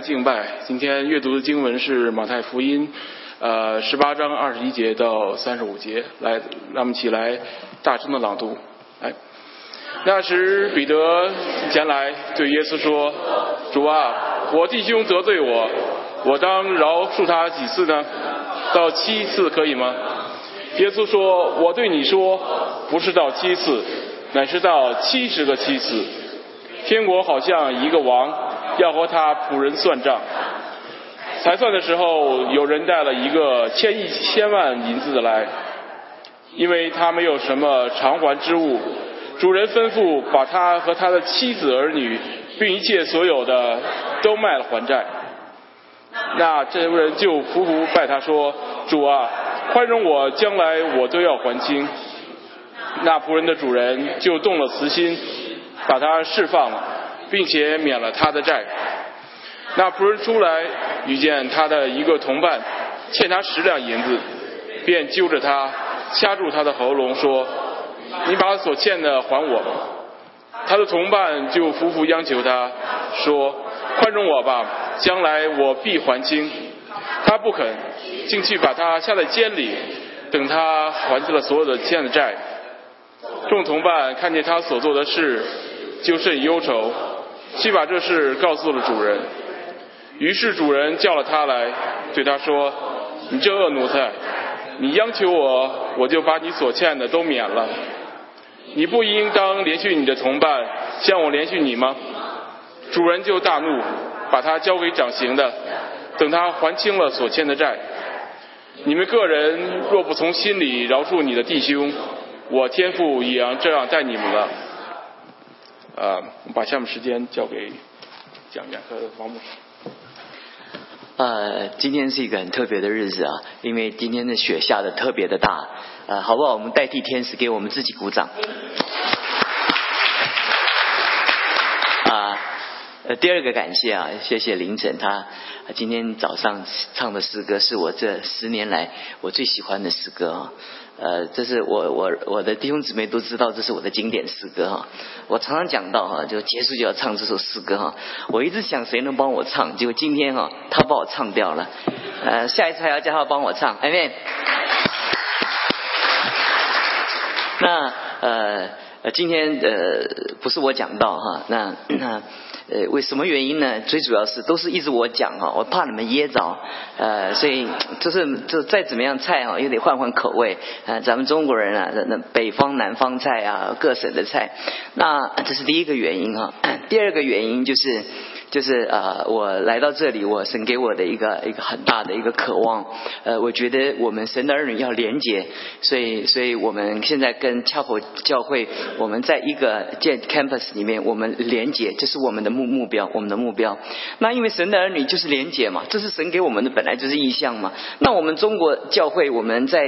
敬拜。今天阅读的经文是马太福音，呃，十八章二十一节到三十五节。来，让我们起来大声的朗读。来，那时彼得前来对耶稣说：“主啊，我弟兄得罪我，我当饶恕他几次呢？到七次可以吗？”耶稣说：“我对你说，不是到七次，乃是到七十个七次。天国好像一个王。”要和他仆人算账，才算的时候，有人带了一个千一千万银子的来，因为他没有什么偿还之物，主人吩咐把他和他的妻子儿女，并一切所有的都卖了还债。那这人就伏伏拜他说：“主啊，宽容我，将来我都要还清。”那仆人的主人就动了慈心，把他释放了。并且免了他的债。那仆人出来，遇见他的一个同伴欠他十两银子，便揪着他，掐住他的喉咙，说：“你把所欠的还我。”他的同伴就苦苦央求他，说：“宽容我吧，将来我必还清。”他不肯，竟去把他下在监里，等他还清了所有的欠的债。众同伴看见他所做的事，就甚忧愁。去把这事告诉了主人，于是主人叫了他来，对他说：“你这恶奴才，你央求我，我就把你所欠的都免了。你不应当连续你的同伴，向我连续你吗？”主人就大怒，把他交给掌刑的，等他还清了所欠的债。你们个人若不从心里饶恕你的弟兄，我天父也要这样待你们了。呃，把下面时间交给蒋员和王牧师。呃，今天是一个很特别的日子啊，因为今天的雪下的特别的大。呃，好不好？我们代替天使给我们自己鼓掌。啊，呃，第二个感谢啊，谢谢凌晨他今天早上唱的诗歌是我这十年来我最喜欢的诗歌啊。呃，这是我我我的弟兄姊妹都知道，这是我的经典诗歌哈。我常常讲到哈，就结束就要唱这首诗歌哈。我一直想谁能帮我唱，结果今天哈他帮我唱掉了。呃，下一次还要叫他帮我唱，Amen。那呃呃，今天呃不是我讲到哈，那那。呃，为什么原因呢？最主要是都是一直我讲哈，我怕你们噎着，呃，所以就是就再怎么样菜哈，又得换换口味。呃，咱们中国人啊，那那北方南方菜啊，各省的菜，那这是第一个原因哈。第二个原因就是。就是呃，我来到这里，我神给我的一个一个很大的一个渴望，呃，我觉得我们神的儿女要连接，所以所以我们现在跟恰普教会，我们在一个建 campus 里面，我们连接，这是我们的目目标，我们的目标。那因为神的儿女就是连接嘛，这是神给我们的本来就是意向嘛。那我们中国教会，我们在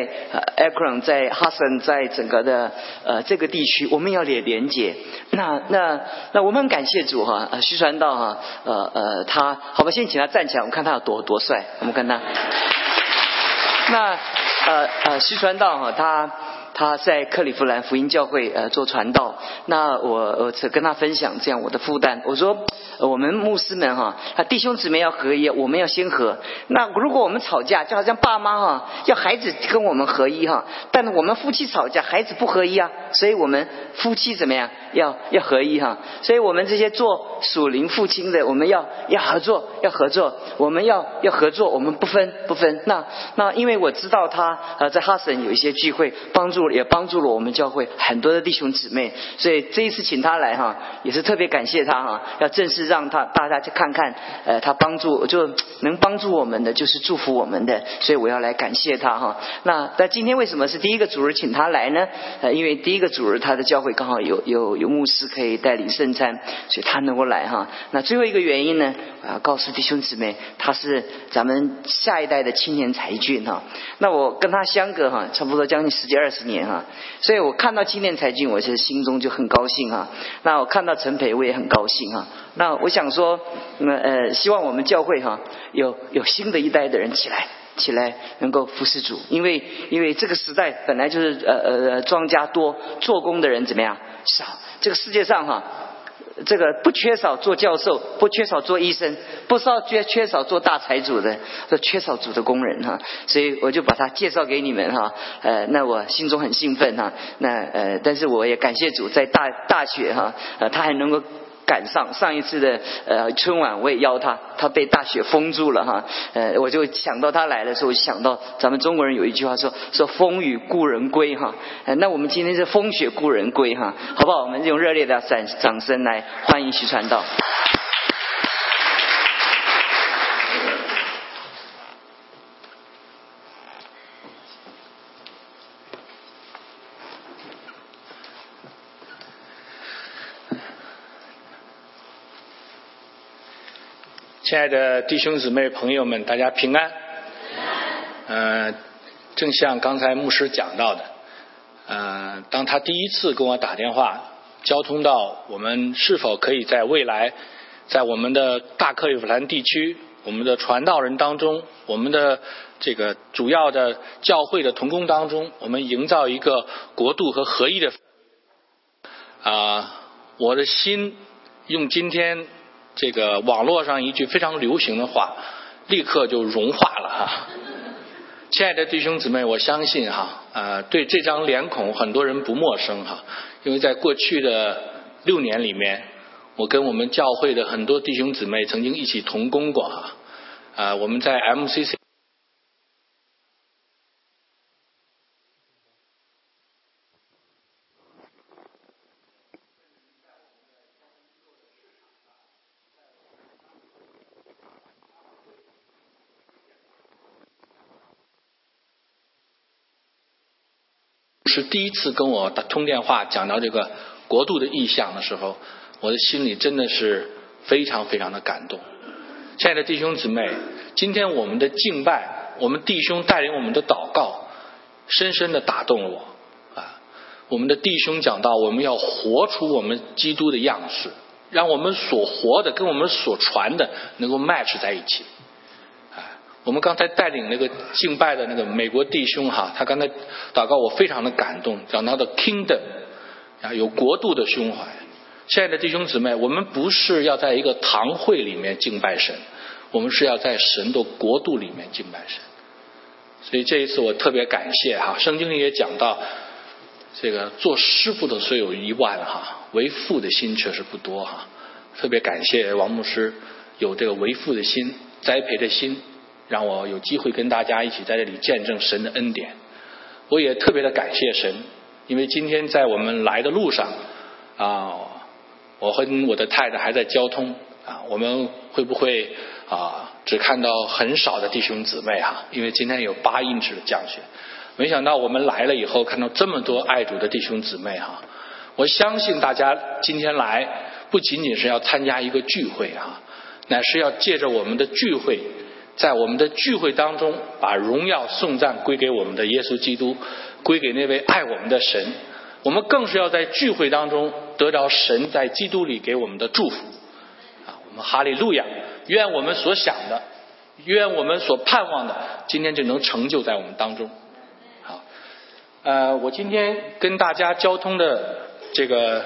Akron，在 Hassan，在整个的呃这个地区，我们要连连接。那那那我们很感谢主哈，徐传道哈。呃呃，他好吧，先请他站起来，我们看他有多多帅。我们看他，那呃呃，西川道哈，他。他在克利夫兰福音教会呃做传道，那我我只跟他分享这样我的负担。我说我们牧师们哈，他弟兄姊妹要合一，我们要先合。那如果我们吵架，就好像爸妈哈要孩子跟我们合一哈，但我们夫妻吵架，孩子不合一啊，所以我们夫妻怎么样要要合一哈？所以我们这些做属灵父亲的，我们要要合作，要合作，我们要要合作，我们不分不分。那那因为我知道他呃在哈森有一些聚会帮助。也帮助了我们教会很多的弟兄姊妹，所以这一次请他来哈，也是特别感谢他哈，要正式让他大家去看看，呃，他帮助就能帮助我们的，就是祝福我们的，所以我要来感谢他哈。那那今天为什么是第一个主日请他来呢？呃，因为第一个主日他的教会刚好有有有牧师可以带领圣餐，所以他能够来哈。那最后一个原因呢，我要告诉弟兄姊妹，他是咱们下一代的青年才俊哈。那我跟他相隔哈，差不多将近十几二十年。年啊，所以我看到青年才俊，我其实心中就很高兴哈。那我看到陈培，我也很高兴哈。那我想说，那呃，希望我们教会哈，有有新的一代的人起来，起来能够服侍主，因为因为这个时代本来就是呃呃庄稼多，做工的人怎么样少？这个世界上哈。这个不缺少做教授，不缺少做医生，不少缺缺少做大财主的，缺少主的工人哈。所以我就把他介绍给你们哈。呃，那我心中很兴奋哈。那呃，但是我也感谢主，在大大学哈，呃，他还能够。赶上上一次的呃春晚，我也邀他，他被大雪封住了哈，呃，我就想到他来的时候，想到咱们中国人有一句话说说风雨故人归哈，那我们今天是风雪故人归哈，好不好？我们用热烈的掌掌声来欢迎徐传道。亲爱的弟兄姊妹朋友们，大家平安。嗯，正像刚才牧师讲到的，嗯，当他第一次跟我打电话，交通到我们是否可以在未来，在我们的大克里夫兰地区，我们的传道人当中，我们的这个主要的教会的同工当中，我们营造一个国度和合一的啊，我的心用今天。这个网络上一句非常流行的话，立刻就融化了哈。亲爱的弟兄姊妹，我相信哈，呃，对这张脸孔很多人不陌生哈，因为在过去的六年里面，我跟我们教会的很多弟兄姊妹曾经一起同工过哈，啊，我们在 MCC。是第一次跟我打通电话讲到这个国度的意向的时候，我的心里真的是非常非常的感动。亲爱的弟兄姊妹，今天我们的敬拜，我们弟兄带领我们的祷告，深深的打动了我啊！我们的弟兄讲到，我们要活出我们基督的样式，让我们所活的跟我们所传的能够 match 在一起。我们刚才带领那个敬拜的那个美国弟兄哈，他刚才祷告我非常的感动，讲他的 kingdom 啊，有国度的胸怀。亲爱的弟兄姊妹，我们不是要在一个堂会里面敬拜神，我们是要在神的国度里面敬拜神。所以这一次我特别感谢哈，圣经里也讲到，这个做师傅的虽有一万哈，为父的心确实不多哈。特别感谢王牧师有这个为父的心，栽培的心。让我有机会跟大家一起在这里见证神的恩典，我也特别的感谢神，因为今天在我们来的路上啊，我和我的太太还在交通啊，我们会不会啊只看到很少的弟兄姊妹哈？因为今天有八英尺的降雪，没想到我们来了以后看到这么多爱主的弟兄姊妹哈，我相信大家今天来不仅仅是要参加一个聚会啊，乃是要借着我们的聚会。在我们的聚会当中，把荣耀颂赞归给我们的耶稣基督，归给那位爱我们的神。我们更是要在聚会当中得着神在基督里给我们的祝福。啊，我们哈利路亚！愿我们所想的，愿我们所盼望的，今天就能成就在我们当中。好，呃，我今天跟大家交通的这个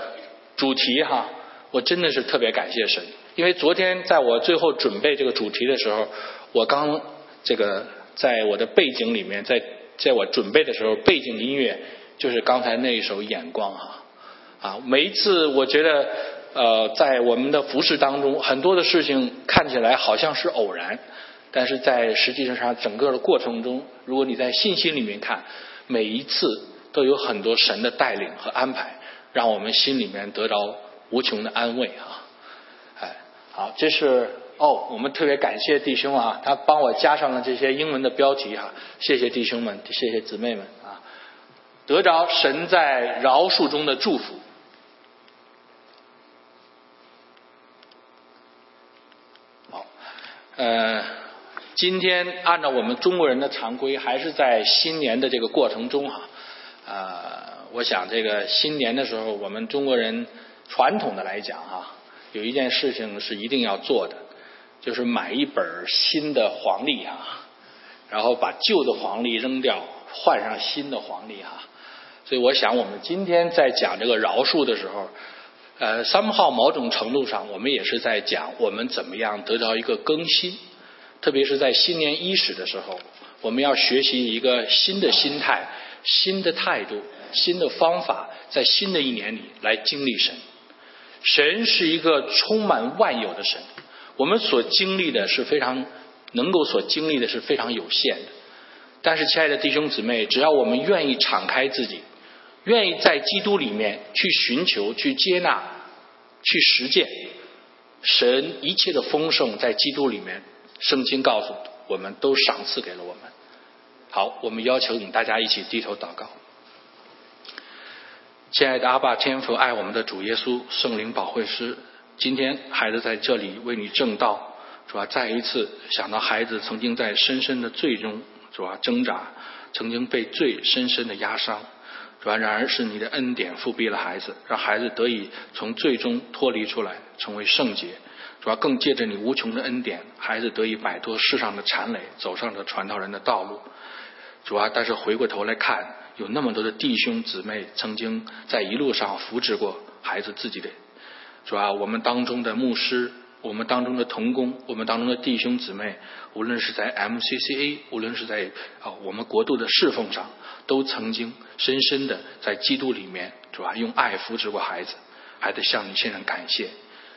主题哈，我真的是特别感谢神，因为昨天在我最后准备这个主题的时候。我刚这个在我的背景里面，在在我准备的时候，背景音乐就是刚才那一首《眼光》哈啊。每一次我觉得呃，在我们的服饰当中，很多的事情看起来好像是偶然，但是在实际上整个的过程中，如果你在信心里面看，每一次都有很多神的带领和安排，让我们心里面得着无穷的安慰啊。哎，好，这是。哦，我们特别感谢弟兄啊，他帮我加上了这些英文的标题哈，谢谢弟兄们，谢谢姊妹们啊，得着神在饶恕中的祝福。好，呃，今天按照我们中国人的常规，还是在新年的这个过程中哈，呃，我想这个新年的时候，我们中国人传统的来讲哈，有一件事情是一定要做的。就是买一本新的黄历啊，然后把旧的黄历扔掉，换上新的黄历哈。所以我想，我们今天在讲这个饶恕的时候，呃，三号某种程度上，我们也是在讲我们怎么样得到一个更新，特别是在新年伊始的时候，我们要学习一个新的心态、新的态度、新的方法，在新的一年里来经历神。神是一个充满万有的神，我们所经历的是非常能够所经历的是非常有限的。但是，亲爱的弟兄姊妹，只要我们愿意敞开自己。愿意在基督里面去寻求、去接纳、去实践神一切的丰盛，在基督里面，圣经告诉我们都赏赐给了我们。好，我们邀请大家一起低头祷告。亲爱的阿爸天父，爱我们的主耶稣圣灵保惠师，今天孩子在这里为你正道，主要再一次想到孩子曾经在深深的罪中主要挣扎，曾经被罪深深的压伤。主要然而是你的恩典复辟了孩子，让孩子得以从最终脱离出来，成为圣洁。主要更借着你无穷的恩典，孩子得以摆脱世上的缠累，走上了传道人的道路。主要但是回过头来看，有那么多的弟兄姊妹曾经在一路上扶持过孩子自己的。是吧我们当中的牧师。我们当中的童工，我们当中的弟兄姊妹，无论是在 MCCA，无论是在啊我们国度的侍奉上，都曾经深深的在基督里面，是吧用爱扶持过孩子，还得向你献上感谢。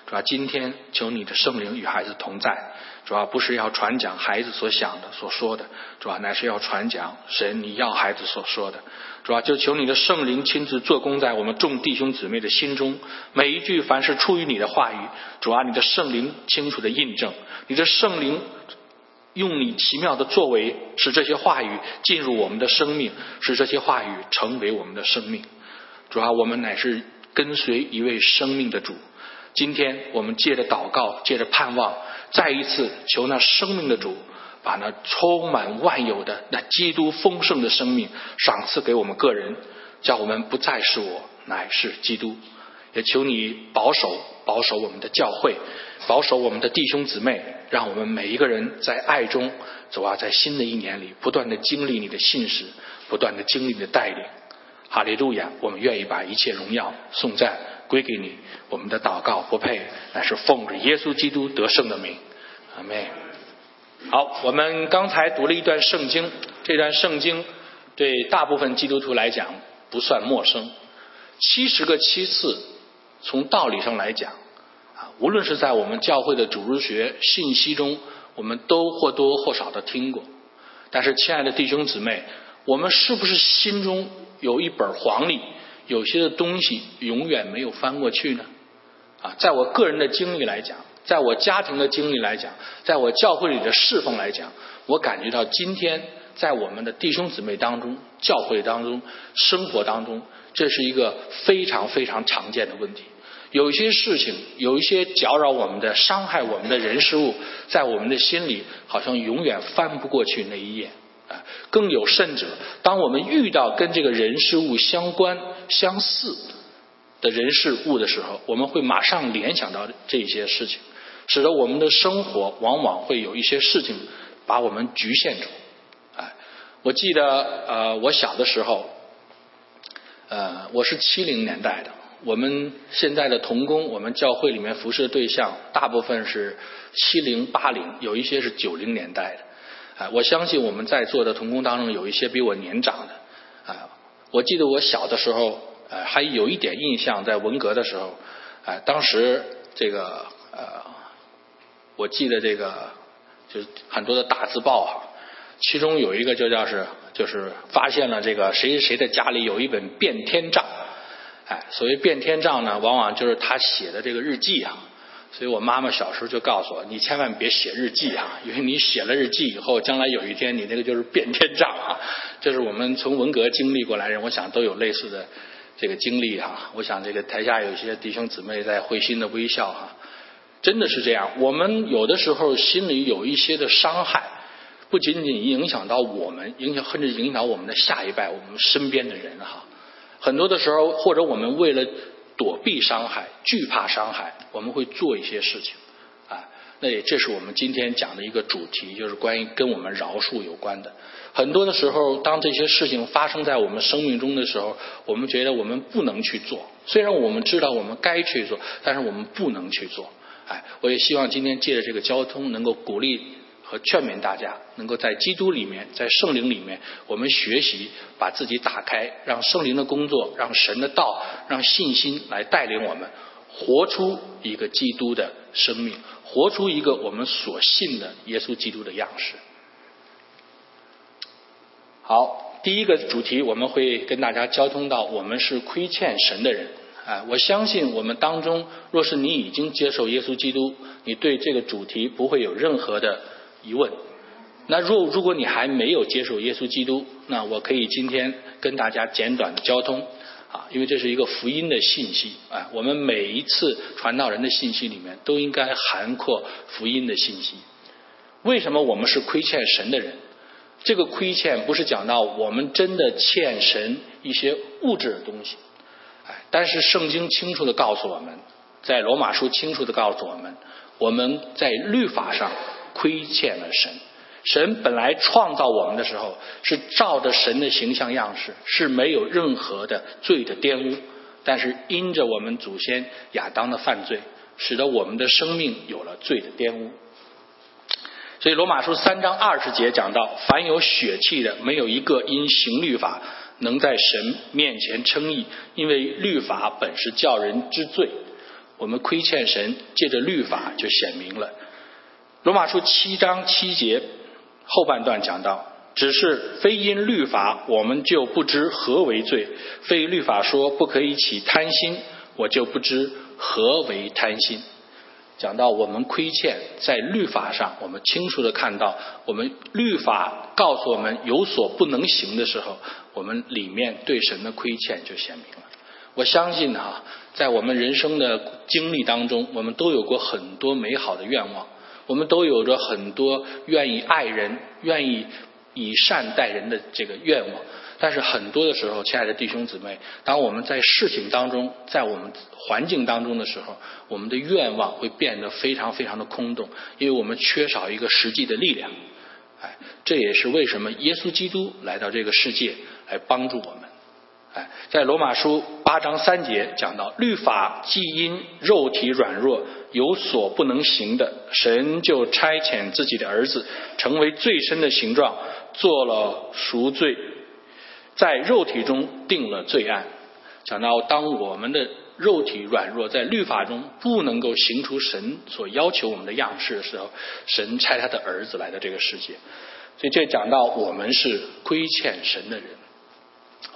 是吧今天求你的圣灵与孩子同在，主要不是要传讲孩子所想的、所说的，主要乃是要传讲神你要孩子所说的。主要就求你的圣灵亲自做工在我们众弟兄姊妹的心中，每一句凡是出于你的话语，主啊，你的圣灵清楚的印证，你的圣灵用你奇妙的作为，使这些话语进入我们的生命，使这些话语成为我们的生命。主啊，我们乃是跟随一位生命的主。今天我们借着祷告，借着盼望，再一次求那生命的主，把那充满万有的那基督丰盛的生命赏赐给我们个人，叫我们不再是我，乃是基督。也求你保守保守我们的教会，保守我们的弟兄姊妹，让我们每一个人在爱中走啊，在新的一年里不断的经历你的信实，不断的经历你的带领。哈利路亚！我们愿意把一切荣耀颂赞。归给你，我们的祷告不配，乃是奉着耶稣基督得胜的名，阿妹。好，我们刚才读了一段圣经，这段圣经对大部分基督徒来讲不算陌生。七十个七次，从道理上来讲，啊，无论是在我们教会的主日学信息中，我们都或多或少的听过。但是，亲爱的弟兄姊妹，我们是不是心中有一本黄历？有些的东西永远没有翻过去呢，啊，在我个人的经历来讲，在我家庭的经历来讲，在我教会里的侍奉来讲，我感觉到今天在我们的弟兄姊妹当中、教会当中、生活当中，这是一个非常非常常见的问题。有一些事情，有一些搅扰我们的、伤害我们的人事物，在我们的心里好像永远翻不过去那一页。啊，更有甚者，当我们遇到跟这个人事物相关、相似的人事物的时候，我们会马上联想到这些事情，使得我们的生活往往会有一些事情把我们局限住。哎，我记得呃，我小的时候，呃，我是七零年代的，我们现在的童工，我们教会里面服侍的对象大部分是七零八零，有一些是九零年代的。啊，我相信我们在座的同工当中有一些比我年长的，啊，我记得我小的时候，呃，还有一点印象，在文革的时候，啊，当时这个呃，我记得这个就是很多的大字报哈，其中有一个就叫是就是发现了这个谁谁的家里有一本变天账，哎，所谓变天账呢，往往就是他写的这个日记啊。所以我妈妈小时候就告诉我，你千万别写日记啊，因为你写了日记以后，将来有一天你那个就是变天账啊。这是我们从文革经历过来人，我想都有类似的这个经历啊。我想这个台下有些弟兄姊妹在会心的微笑哈，真的是这样。我们有的时候心里有一些的伤害，不仅仅影响到我们，影响甚至影响我们的下一代，我们身边的人哈。很多的时候，或者我们为了。躲避伤害，惧怕伤害，我们会做一些事情，啊，那也这是我们今天讲的一个主题，就是关于跟我们饶恕有关的。很多的时候，当这些事情发生在我们生命中的时候，我们觉得我们不能去做，虽然我们知道我们该去做，但是我们不能去做。哎，我也希望今天借着这个交通，能够鼓励和劝勉大家，能够在基督里面，在圣灵里面，我们学习把自己打开，让圣灵的工作，让神的道，让信心来带领我们，活出一个基督的生命，活出一个我们所信的耶稣基督的样式。好，第一个主题我们会跟大家交通到，我们是亏欠神的人。哎，我相信我们当中，若是你已经接受耶稣基督，你对这个主题不会有任何的疑问。那若如果你还没有接受耶稣基督，那我可以今天跟大家简短的交通啊，因为这是一个福音的信息啊。我们每一次传道人的信息里面都应该涵括福音的信息。为什么我们是亏欠神的人？这个亏欠不是讲到我们真的欠神一些物质的东西，哎，但是圣经清楚的告诉我们，在罗马书清楚的告诉我们，我们在律法上亏欠了神。神本来创造我们的时候是照着神的形象样式，是没有任何的罪的玷污，但是因着我们祖先亚当的犯罪，使得我们的生命有了罪的玷污。所以罗马书三章二十节讲到，凡有血气的，没有一个因行律法能在神面前称义，因为律法本是叫人知罪。我们亏欠神，借着律法就显明了。罗马书七章七节后半段讲到，只是非因律法，我们就不知何为罪；非律法说不可以起贪心，我就不知何为贪心。讲到我们亏欠，在律法上，我们清楚的看到，我们律法告诉我们有所不能行的时候，我们里面对神的亏欠就显明了。我相信啊，在我们人生的经历当中，我们都有过很多美好的愿望，我们都有着很多愿意爱人、愿意以善待人的这个愿望。但是很多的时候，亲爱的弟兄姊妹，当我们在事情当中，在我们环境当中的时候，我们的愿望会变得非常非常的空洞，因为我们缺少一个实际的力量。哎，这也是为什么耶稣基督来到这个世界来帮助我们。在罗马书八章三节讲到，律法既因肉体软弱有所不能行的，神就差遣自己的儿子成为最深的形状，做了赎罪。在肉体中定了罪案，讲到当我们的肉体软弱，在律法中不能够行出神所要求我们的样式的时候，神差他的儿子来到这个世界，所以这讲到我们是亏欠神的人。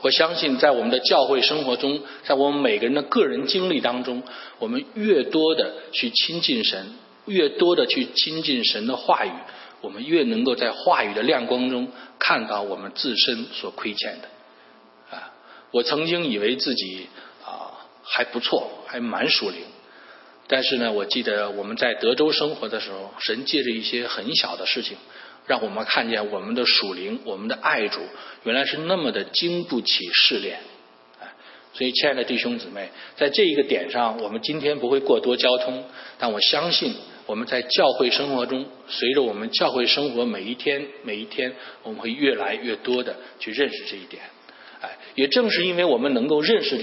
我相信在我们的教会生活中，在我们每个人的个人经历当中，我们越多的去亲近神，越多的去亲近神的话语。我们越能够在话语的亮光中看到我们自身所亏欠的啊！我曾经以为自己啊还不错，还蛮属灵，但是呢，我记得我们在德州生活的时候，神借着一些很小的事情，让我们看见我们的属灵，我们的爱主原来是那么的经不起试炼。所以，亲爱的弟兄姊妹，在这一个点上，我们今天不会过多交通，但我相信。我们在教会生活中，随着我们教会生活每一天每一天，我们会越来越多的去认识这一点。哎，也正是因为我们能够认识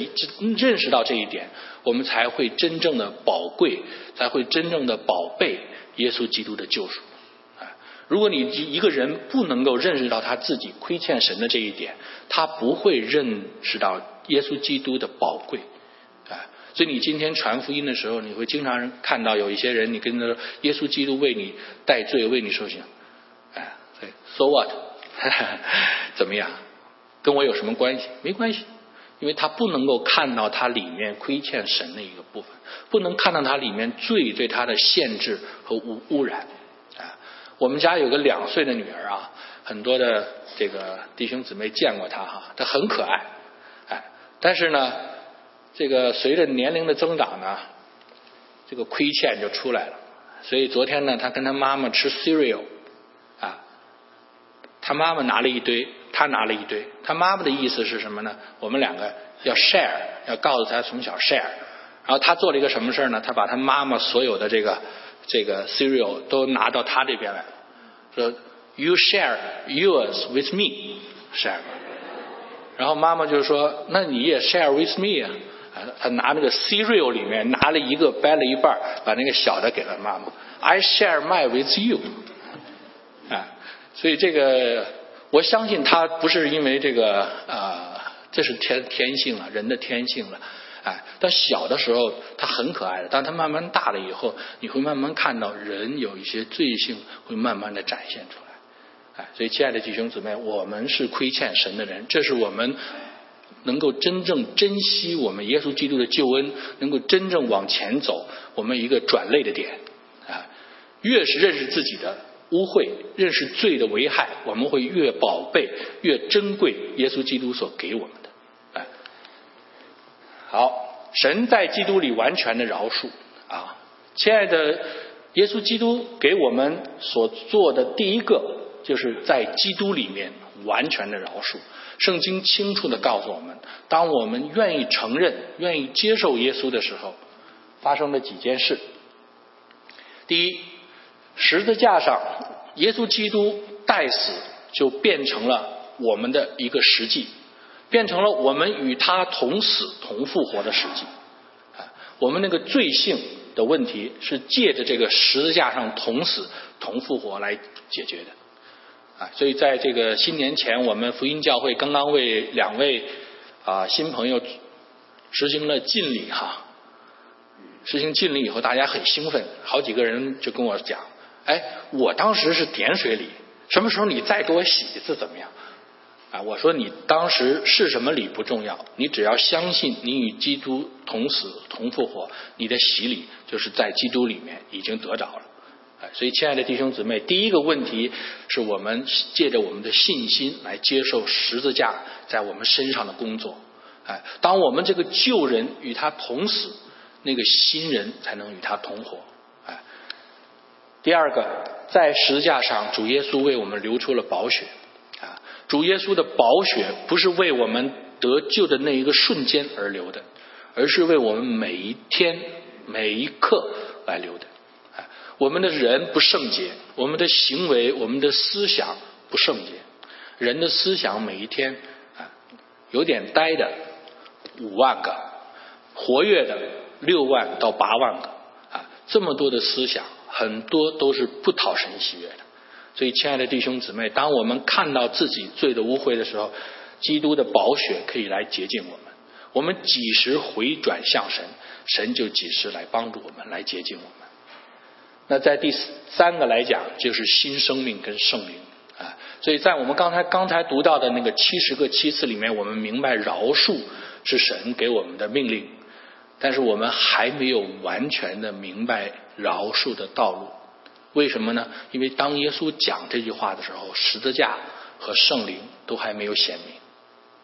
认识到这一点，我们才会真正的宝贵，才会真正的宝贝耶稣基督的救赎。如果你一个人不能够认识到他自己亏欠神的这一点，他不会认识到耶稣基督的宝贵。啊所以你今天传福音的时候，你会经常看到有一些人，你跟他说耶稣基督为你代罪，为你受刑，哎，对，so what？怎么样？跟我有什么关系？没关系，因为他不能够看到他里面亏欠神的一个部分，不能看到他里面罪对他的限制和污污染。我们家有个两岁的女儿啊，很多的这个弟兄姊妹见过她哈，她很可爱，哎，但是呢。这个随着年龄的增长呢，这个亏欠就出来了。所以昨天呢，她跟她妈妈吃 cereal，啊，她妈妈拿了一堆，她拿了一堆。她妈妈的意思是什么呢？我们两个要 share，要告诉她从小 share。然后她做了一个什么事呢？她把她妈妈所有的这个这个 cereal 都拿到他这边来，说 you share yours with me，share。然后妈妈就说：“那你也 share with me 啊。”，他拿那个 cereal 里面拿了一个掰了一半，把那个小的给了妈妈。I share my with you。啊，所以这个我相信他不是因为这个啊，这是天天性了，人的天性了。哎，但小的时候他很可爱的，当他慢慢大了以后，你会慢慢看到人有一些罪性会慢慢的展现出来。哎，所以亲爱的弟兄姊妹，我们是亏欠神的人，这是我们。能够真正珍惜我们耶稣基督的救恩，能够真正往前走，我们一个转类的点啊，越是认识自己的污秽，认识罪的危害，我们会越宝贝、越珍贵耶稣基督所给我们。好，神在基督里完全的饶恕啊，亲爱的耶稣基督给我们所做的第一个，就是在基督里面完全的饶恕。圣经清楚的告诉我们，当我们愿意承认、愿意接受耶稣的时候，发生了几件事。第一，十字架上，耶稣基督代死，就变成了我们的一个实际，变成了我们与他同死同复活的实际。啊，我们那个罪性的问题是借着这个十字架上同死同复活来解决的。啊，所以在这个新年前，我们福音教会刚刚为两位啊新朋友实行了敬礼哈。实行敬礼以后，大家很兴奋，好几个人就跟我讲：“哎，我当时是点水礼，什么时候你再给我洗一次怎么样？”啊，我说你当时是什么礼不重要，你只要相信你与基督同死同复活，你的洗礼就是在基督里面已经得着了。哎，所以，亲爱的弟兄姊妹，第一个问题是我们借着我们的信心来接受十字架在我们身上的工作。哎，当我们这个旧人与他同死，那个新人才能与他同活。哎，第二个，在十字架上，主耶稣为我们流出了宝血。主耶稣的宝血不是为我们得救的那一个瞬间而流的，而是为我们每一天每一刻来流的。啊我们的人不圣洁，我们的行为、我们的思想不圣洁。人的思想每一天啊，有点呆的五万个，活跃的六万到八万个啊，这么多的思想，很多都是不讨神喜悦的。所以，亲爱的弟兄姊妹，当我们看到自己罪的污秽的时候，基督的宝血可以来洁净我们。我们几时回转向神，神就几时来帮助我们，来洁净我们。那在第三个来讲，就是新生命跟圣灵啊，所以在我们刚才刚才读到的那个七十个七次里面，我们明白饶恕是神给我们的命令，但是我们还没有完全的明白饶恕的道路。为什么呢？因为当耶稣讲这句话的时候，十字架和圣灵都还没有显明。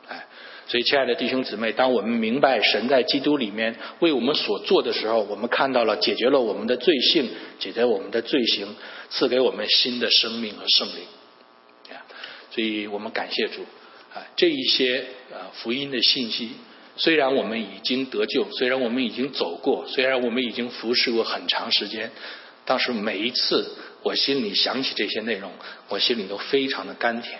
哎所以，亲爱的弟兄姊妹，当我们明白神在基督里面为我们所做的时候，我们看到了解决了我们的罪性，解决我们的罪行，赐给我们新的生命和圣灵。所以我们感谢主啊！这一些啊福音的信息，虽然我们已经得救，虽然我们已经走过，虽然我们已经服侍过很长时间，但是每一次我心里想起这些内容，我心里都非常的甘甜。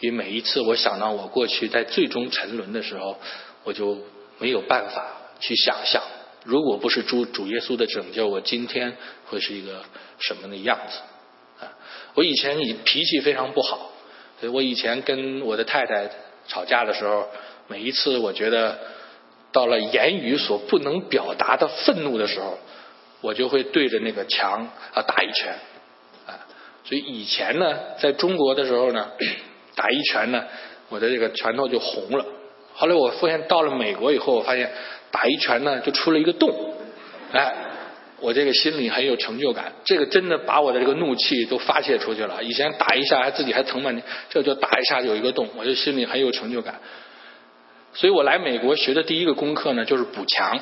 因为每一次我想到我过去在最终沉沦的时候，我就没有办法去想象，如果不是主主耶稣的拯救，我今天会是一个什么的样子啊！我以前以脾气非常不好，所以我以前跟我的太太吵架的时候，每一次我觉得到了言语所不能表达的愤怒的时候，我就会对着那个墙啊打一拳啊！所以以前呢，在中国的时候呢。打一拳呢，我的这个拳头就红了。后来我发现到了美国以后，我发现打一拳呢就出了一个洞，哎，我这个心里很有成就感。这个真的把我的这个怒气都发泄出去了。以前打一下还自己还疼半天，这就打一下有一个洞，我就心里很有成就感。所以我来美国学的第一个功课呢，就是补墙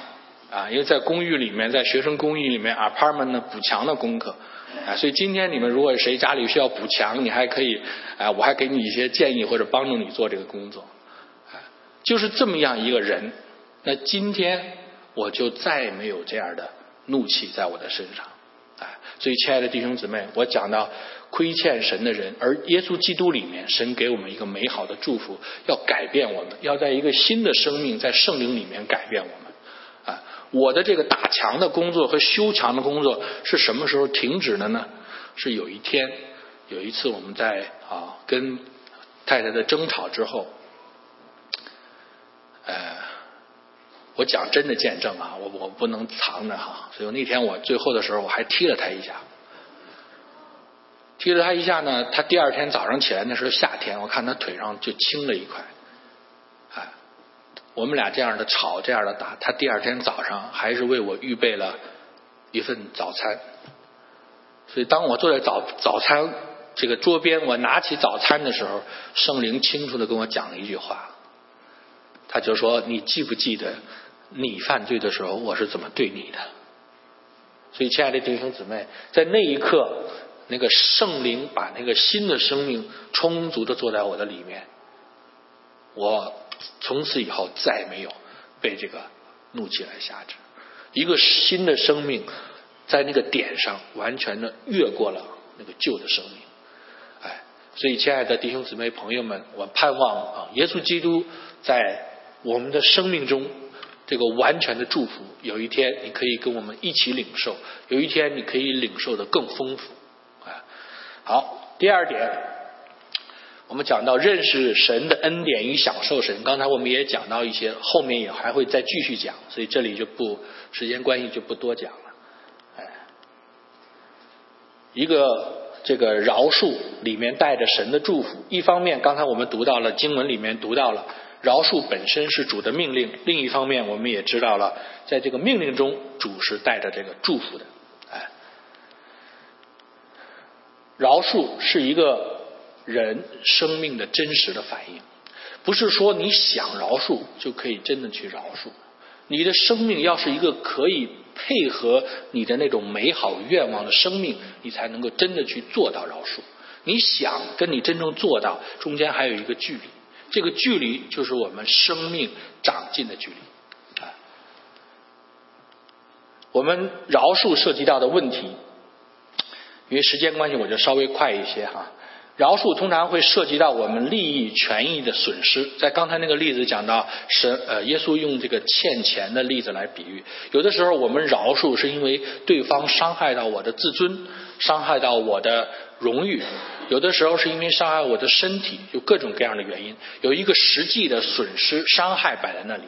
啊，因为在公寓里面，在学生公寓里面，apartment 呢补墙的功课。啊，所以今天你们如果谁家里需要补墙，你还可以，啊，我还给你一些建议或者帮助你做这个工作，啊，就是这么样一个人。那今天我就再也没有这样的怒气在我的身上，啊，所以，亲爱的弟兄姊妹，我讲到亏欠神的人，而耶稣基督里面，神给我们一个美好的祝福，要改变我们，要在一个新的生命在圣灵里面改变我们。我的这个打墙的工作和修墙的工作是什么时候停止的呢？是有一天，有一次我们在啊跟太太的争吵之后，呃，我讲真的见证啊，我我不能藏着哈，所以那天我最后的时候我还踢了他一下，踢了他一下呢，他第二天早上起来那时候夏天，我看他腿上就青了一块，我们俩这样的吵这样的打，他第二天早上还是为我预备了一份早餐。所以，当我坐在早早餐这个桌边，我拿起早餐的时候，圣灵清楚的跟我讲了一句话，他就说：“你记不记得你犯罪的时候，我是怎么对你的？”所以，亲爱的弟兄姊妹，在那一刻，那个圣灵把那个新的生命充足的坐在我的里面，我从此以后再没有被这个怒气来辖制，一个新的生命。在那个点上，完全的越过了那个旧的生命，哎，所以亲爱的弟兄姊妹朋友们，我盼望啊，耶稣基督在我们的生命中这个完全的祝福，有一天你可以跟我们一起领受，有一天你可以领受的更丰富，啊，好，第二点，我们讲到认识神的恩典与享受神，刚才我们也讲到一些，后面也还会再继续讲，所以这里就不时间关系就不多讲了。哎。一个这个饶恕里面带着神的祝福，一方面刚才我们读到了经文里面读到了饶恕本身是主的命令，另一方面我们也知道了在这个命令中主是带着这个祝福的，哎，饶恕是一个人生命的真实的反应，不是说你想饶恕就可以真的去饶恕，你的生命要是一个可以。配合你的那种美好愿望的生命，你才能够真的去做到饶恕。你想跟你真正做到，中间还有一个距离，这个距离就是我们生命长进的距离。啊，我们饶恕涉及到的问题，因为时间关系，我就稍微快一些哈。饶恕通常会涉及到我们利益权益的损失，在刚才那个例子讲到神呃耶稣用这个欠钱的例子来比喻，有的时候我们饶恕是因为对方伤害到我的自尊，伤害到我的荣誉，有的时候是因为伤害我的身体，有各种各样的原因，有一个实际的损失伤害摆在那里。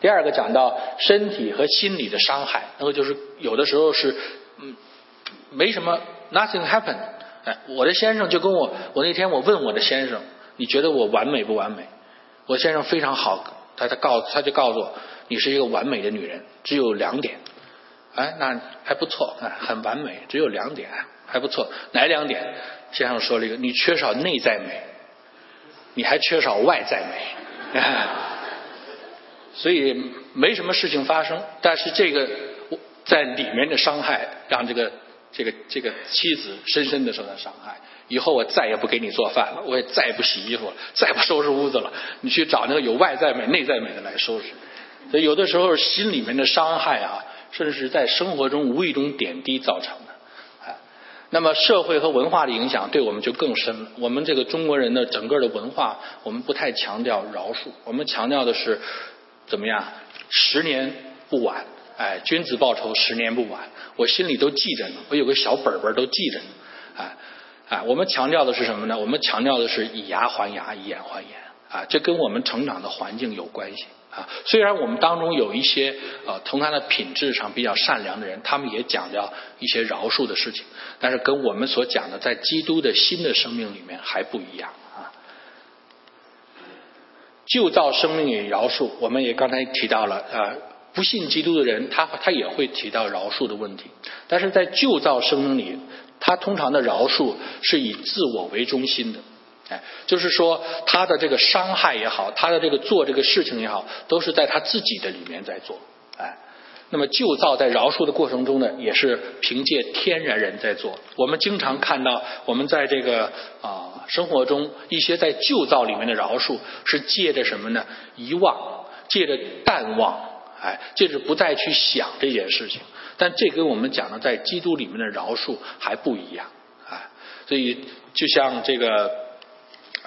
第二个讲到身体和心理的伤害，那么就是有的时候是嗯没什么 nothing happened。哎，我的先生就跟我，我那天我问我的先生，你觉得我完美不完美？我先生非常好，他他告他就告诉我，你是一个完美的女人，只有两点。哎，那还不错，啊，很完美，只有两点，还不错。哪两点？先生说了一个，你缺少内在美，你还缺少外在美。所以没什么事情发生，但是这个在里面的伤害让这个。这个这个妻子深深的受到伤害，以后我再也不给你做饭了，我也再也不洗衣服了，再不收拾屋子了。你去找那个有外在美、内在美的来收拾。所以有的时候心里面的伤害啊，甚至是在生活中无意中点滴造成的。哎，那么社会和文化的影响对我们就更深了。我们这个中国人的整个的文化，我们不太强调饶恕，我们强调的是怎么样，十年不晚。哎，君子报仇，十年不晚。我心里都记着呢，我有个小本本都记着呢。啊啊，我们强调的是什么呢？我们强调的是以牙还牙，以眼还眼。啊，这跟我们成长的环境有关系。啊，虽然我们当中有一些呃，从他的品质上比较善良的人，他们也讲到一些饶恕的事情，但是跟我们所讲的在基督的新的生命里面还不一样啊。旧造生命与饶恕，我们也刚才提到了啊。不信基督的人，他他也会提到饶恕的问题，但是在旧造生命里，他通常的饶恕是以自我为中心的，哎，就是说他的这个伤害也好，他的这个做这个事情也好，都是在他自己的里面在做，哎，那么旧造在饶恕的过程中呢，也是凭借天然人在做。我们经常看到，我们在这个啊生活中一些在旧造里面的饶恕，是借着什么呢？遗忘，借着淡忘。哎，就是不再去想这件事情，但这跟我们讲的在基督里面的饶恕还不一样啊。所以就像这个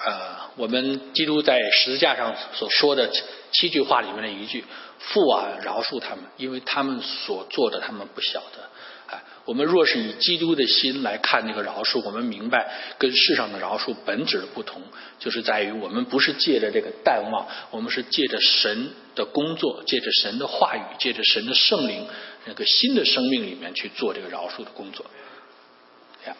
呃，我们基督在十字架上所说的七句话里面的一句：“父啊，饶恕他们，因为他们所做的，他们不晓得。”我们若是以基督的心来看那个饶恕，我们明白跟世上的饶恕本质的不同，就是在于我们不是借着这个淡忘，我们是借着神的工作，借着神的话语，借着神的圣灵那个新的生命里面去做这个饶恕的工作。呀，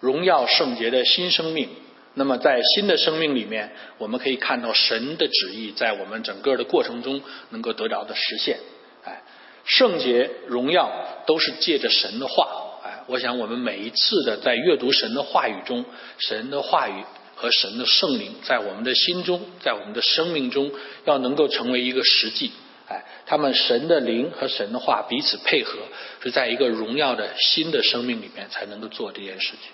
荣耀圣洁的新生命。那么在新的生命里面，我们可以看到神的旨意在我们整个的过程中能够得到的实现。圣洁、荣耀都是借着神的话，哎，我想我们每一次的在阅读神的话语中，神的话语和神的圣灵在我们的心中，在我们的生命中，要能够成为一个实际，哎，他们神的灵和神的话彼此配合，是在一个荣耀的新的生命里面才能够做这件事情。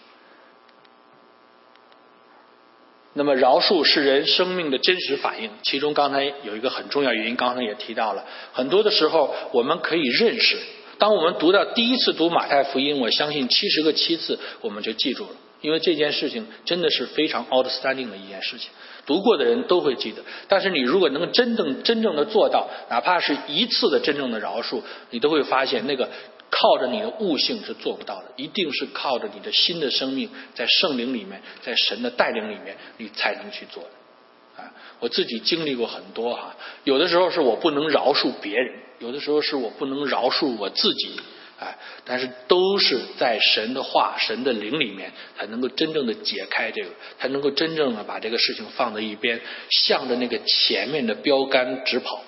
那么饶恕是人生命的真实反应，其中刚才有一个很重要原因，刚才也提到了，很多的时候我们可以认识。当我们读到第一次读马太福音，我相信七十个七次我们就记住了，因为这件事情真的是非常 outstanding 的一件事情，读过的人都会记得。但是你如果能真正真正的做到，哪怕是一次的真正的饶恕，你都会发现那个。靠着你的悟性是做不到的，一定是靠着你的新的生命，在圣灵里面，在神的带领里面，你才能去做的。啊，我自己经历过很多哈，有的时候是我不能饶恕别人，有的时候是我不能饶恕我自己，哎，但是都是在神的话、神的灵里面，才能够真正的解开这个，才能够真正的把这个事情放在一边，向着那个前面的标杆直跑。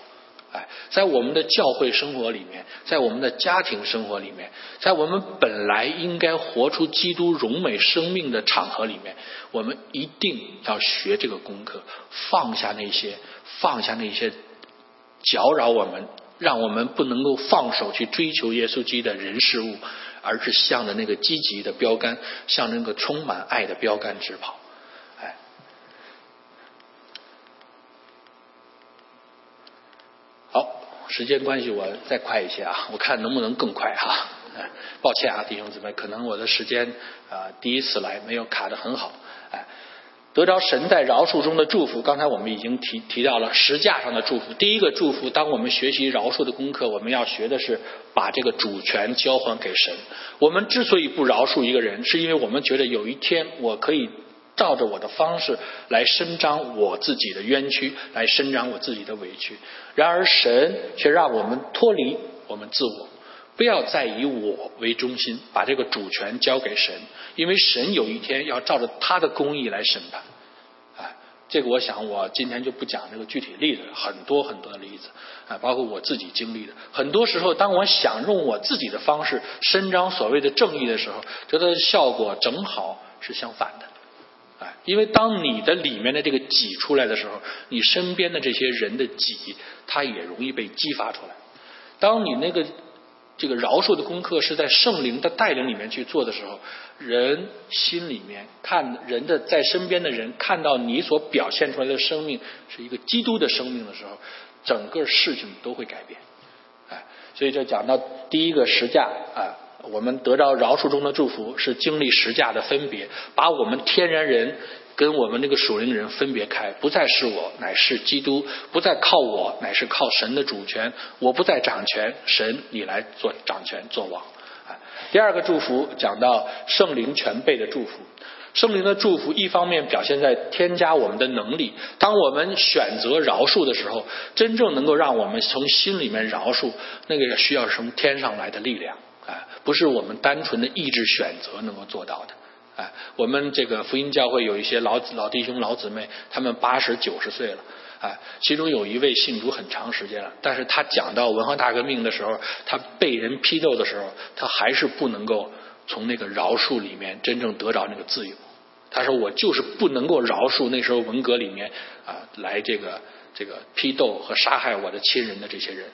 哎，在我们的教会生活里面，在我们的家庭生活里面，在我们本来应该活出基督荣美生命的场合里面，我们一定要学这个功课，放下那些，放下那些搅扰我们，让我们不能够放手去追求耶稣基督的人事物，而是向着那个积极的标杆，向那个充满爱的标杆直跑。时间关系，我再快一些啊！我看能不能更快哈。抱歉啊，弟兄姊妹，可能我的时间啊第一次来没有卡的很好。哎，得着神在饶恕中的祝福，刚才我们已经提提到了十架上的祝福。第一个祝福，当我们学习饶恕的功课，我们要学的是把这个主权交还给神。我们之所以不饶恕一个人，是因为我们觉得有一天我可以。照着我的方式来伸张我自己的冤屈，来伸张我自己的委屈。然而神却让我们脱离我们自我，不要再以我为中心，把这个主权交给神，因为神有一天要照着他的公义来审判。哎，这个我想我今天就不讲这个具体例子，很多很多的例子啊，包括我自己经历的。很多时候，当我想用我自己的方式伸张所谓的正义的时候，觉得效果正好是相反的。因为当你的里面的这个己出来的时候，你身边的这些人的己，他也容易被激发出来。当你那个这个饶恕的功课是在圣灵的带领里面去做的时候，人心里面看人的在身边的人看到你所表现出来的生命是一个基督的生命的时候，整个事情都会改变。哎，所以这讲到第一个实价啊。我们得到饶恕中的祝福，是经历十架的分别，把我们天然人跟我们这个属灵人分别开，不再是我，乃是基督；不再靠我，乃是靠神的主权。我不再掌权，神你来做掌权做王。第二个祝福讲到圣灵全备的祝福，圣灵的祝福一方面表现在添加我们的能力，当我们选择饶恕的时候，真正能够让我们从心里面饶恕，那个需要从天上来的力量。啊，不是我们单纯的意志选择能够做到的。哎，我们这个福音教会有一些老老弟兄、老姊妹，他们八十九十岁了。哎，其中有一位信主很长时间了，但是他讲到文化大革命的时候，他被人批斗的时候，他还是不能够从那个饶恕里面真正得着那个自由。他说：“我就是不能够饶恕那时候文革里面啊来这个这个批斗和杀害我的亲人的这些人。”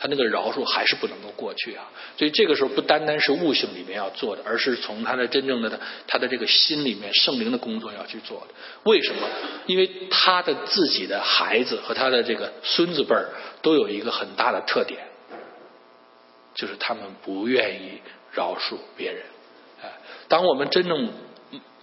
他那个饶恕还是不能够过去啊，所以这个时候不单单是悟性里面要做的，而是从他的真正的他的这个心里面圣灵的工作要去做的。为什么？因为他的自己的孩子和他的这个孙子辈儿都有一个很大的特点，就是他们不愿意饶恕别人。哎，当我们真正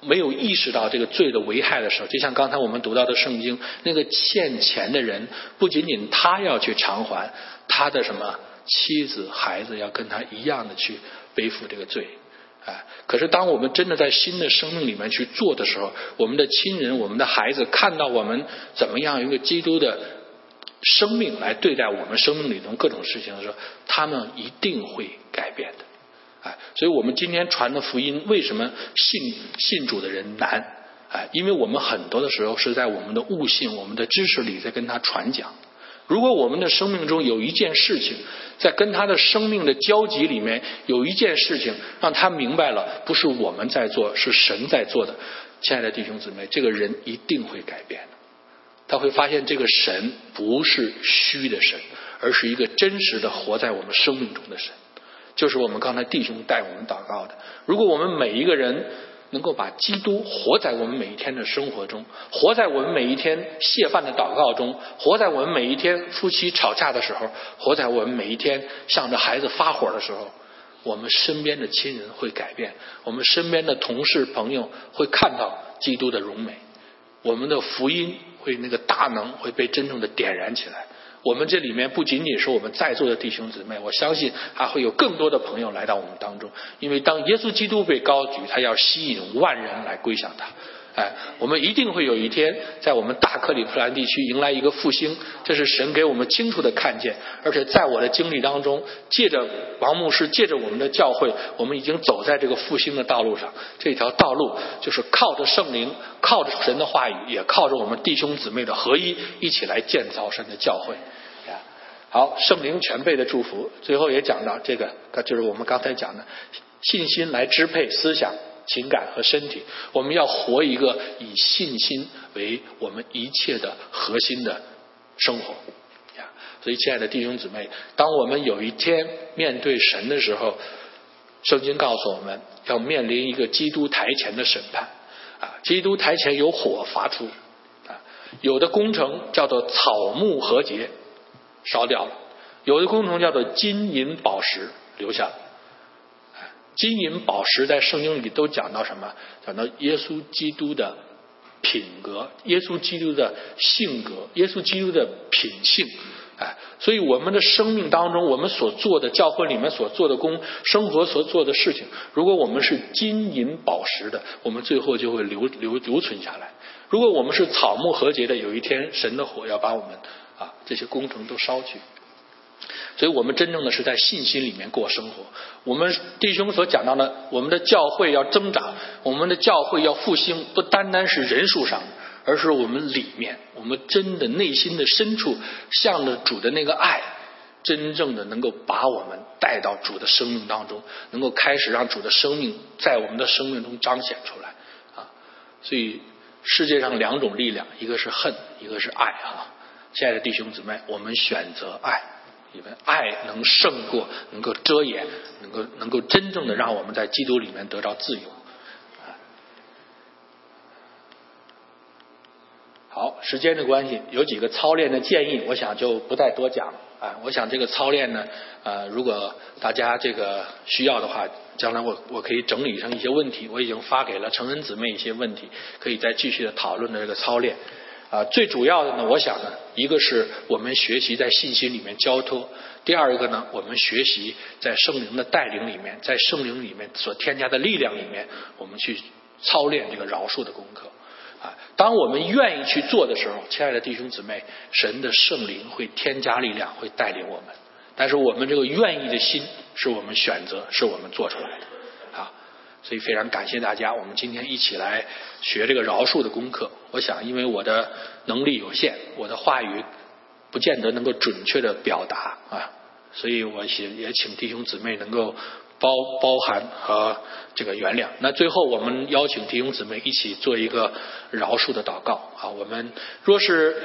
没有意识到这个罪的危害的时候，就像刚才我们读到的圣经，那个欠钱的人不仅仅他要去偿还，他的什么妻子、孩子要跟他一样的去背负这个罪。哎，可是当我们真的在新的生命里面去做的时候，我们的亲人、我们的孩子看到我们怎么样用一个基督的生命来对待我们生命里头各种事情的时候，他们一定会改变的。哎，所以我们今天传的福音，为什么信信主的人难？哎，因为我们很多的时候是在我们的悟性、我们的知识里在跟他传讲。如果我们的生命中有一件事情，在跟他的生命的交集里面有一件事情，让他明白了，不是我们在做，是神在做的。亲爱的弟兄姊妹，这个人一定会改变的。他会发现这个神不是虚的神，而是一个真实的活在我们生命中的神，就是我们刚才弟兄带我们祷告的。如果我们每一个人，能够把基督活在我们每一天的生活中，活在我们每一天谢饭的祷告中，活在我们每一天夫妻吵架的时候，活在我们每一天向着孩子发火的时候，我们身边的亲人会改变，我们身边的同事朋友会看到基督的荣美，我们的福音会那个大能会被真正的点燃起来。我们这里面不仅仅是我们在座的弟兄姊妹，我相信还会有更多的朋友来到我们当中。因为当耶稣基督被高举，他要吸引万人来归向他。哎，我们一定会有一天在我们大克里夫兰地区迎来一个复兴，这是神给我们清楚的看见。而且在我的经历当中，借着王牧师，借着我们的教会，我们已经走在这个复兴的道路上。这条道路就是靠着圣灵，靠着神的话语，也靠着我们弟兄姊妹的合一，一起来建造神的教会。好，圣灵全备的祝福，最后也讲到这个，就是我们刚才讲的，信心来支配思想。情感和身体，我们要活一个以信心为我们一切的核心的生活。所以，亲爱的弟兄姊妹，当我们有一天面对神的时候，圣经告诉我们要面临一个基督台前的审判啊。基督台前有火发出啊，有的工程叫做草木和结，烧掉了；有的工程叫做金银宝石留下了。金银宝石在圣经里都讲到什么？讲到耶稣基督的品格，耶稣基督的性格，耶稣基督的品性。哎，所以我们的生命当中，我们所做的教会里面所做的工，生活所做的事情，如果我们是金银宝石的，我们最后就会留留留存下来；如果我们是草木和结的，有一天神的火要把我们这些工程都烧去。所以我们真正的是在信心里面过生活。我们弟兄所讲到的，我们的教会要增长，我们的教会要复兴，不单单是人数上，而是我们里面，我们真的内心的深处，向着主的那个爱，真正的能够把我们带到主的生命当中，能够开始让主的生命在我们的生命中彰显出来啊！所以世界上两种力量，一个是恨，一个是爱啊！亲爱的弟兄姊妹，我们选择爱。因为爱能胜过，能够遮掩，能够能够真正的让我们在基督里面得到自由。好，时间的关系，有几个操练的建议，我想就不再多讲了。啊，我想这个操练呢，呃，如果大家这个需要的话，将来我我可以整理成一些问题，我已经发给了成人姊妹一些问题，可以再继续的讨论的这个操练。啊，最主要的呢，我想呢，一个是我们学习在信心里面交托；第二一个呢，我们学习在圣灵的带领里面，在圣灵里面所添加的力量里面，我们去操练这个饶恕的功课。啊，当我们愿意去做的时候，亲爱的弟兄姊妹，神的圣灵会添加力量，会带领我们。但是我们这个愿意的心，是我们选择，是我们做出来的。所以非常感谢大家，我们今天一起来学这个饶恕的功课。我想，因为我的能力有限，我的话语不见得能够准确的表达啊，所以我也也请弟兄姊妹能够包包含和这个原谅。那最后，我们邀请弟兄姊妹一起做一个饶恕的祷告啊。我们若是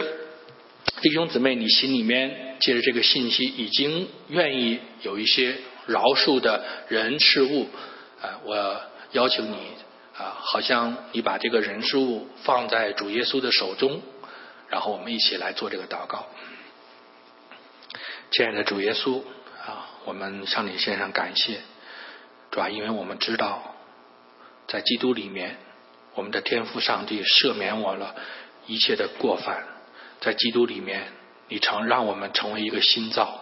弟兄姊妹，你心里面借着这个信息已经愿意有一些饶恕的人事物啊，我。要求你啊，好像你把这个人事物放在主耶稣的手中，然后我们一起来做这个祷告。亲爱的主耶稣啊，我们向你献上感谢，主啊，因为我们知道，在基督里面，我们的天父上帝赦免我了一切的过犯，在基督里面，你曾让我们成为一个新造。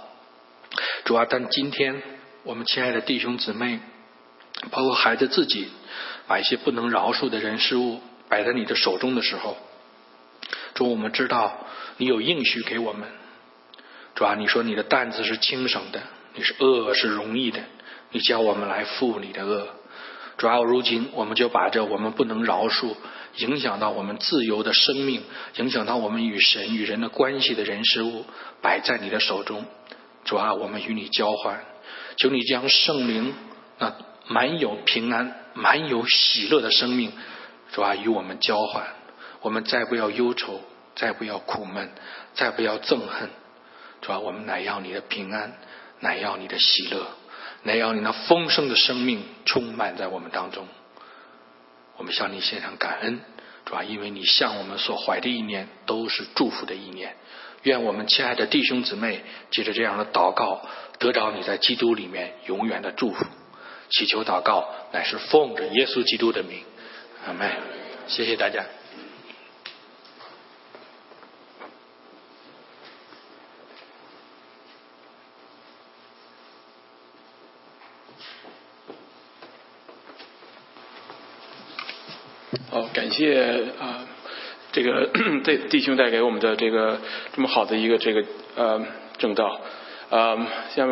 主啊，但今天我们亲爱的弟兄姊妹，包括孩子自己，把一些不能饶恕的人事物摆在你的手中的时候，主，我们知道你有应许给我们。主啊，你说你的担子是轻省的，你是恶是容易的，你叫我们来负你的恶。主啊，如今我们就把这我们不能饶恕、影响到我们自由的生命、影响到我们与神与人的关系的人事物摆在你的手中。主啊，我们与你交换，求你将圣灵那满有平安、满有喜乐的生命，主啊，与我们交换。我们再不要忧愁，再不要苦闷，再不要憎恨。主啊，我们乃要你的平安，乃要你的喜乐，乃要你那丰盛的生命充满在我们当中。我们向你献上感恩，主啊，因为你向我们所怀的意念都是祝福的意念。愿我们亲爱的弟兄姊妹，借着这样的祷告，得到你在基督里面永远的祝福。祈求祷告，乃是奉着耶稣基督的名，阿门。谢谢大家。好，感谢啊，这个 这弟兄带给我们的这个这么好的一个这个呃正道，呃，下面。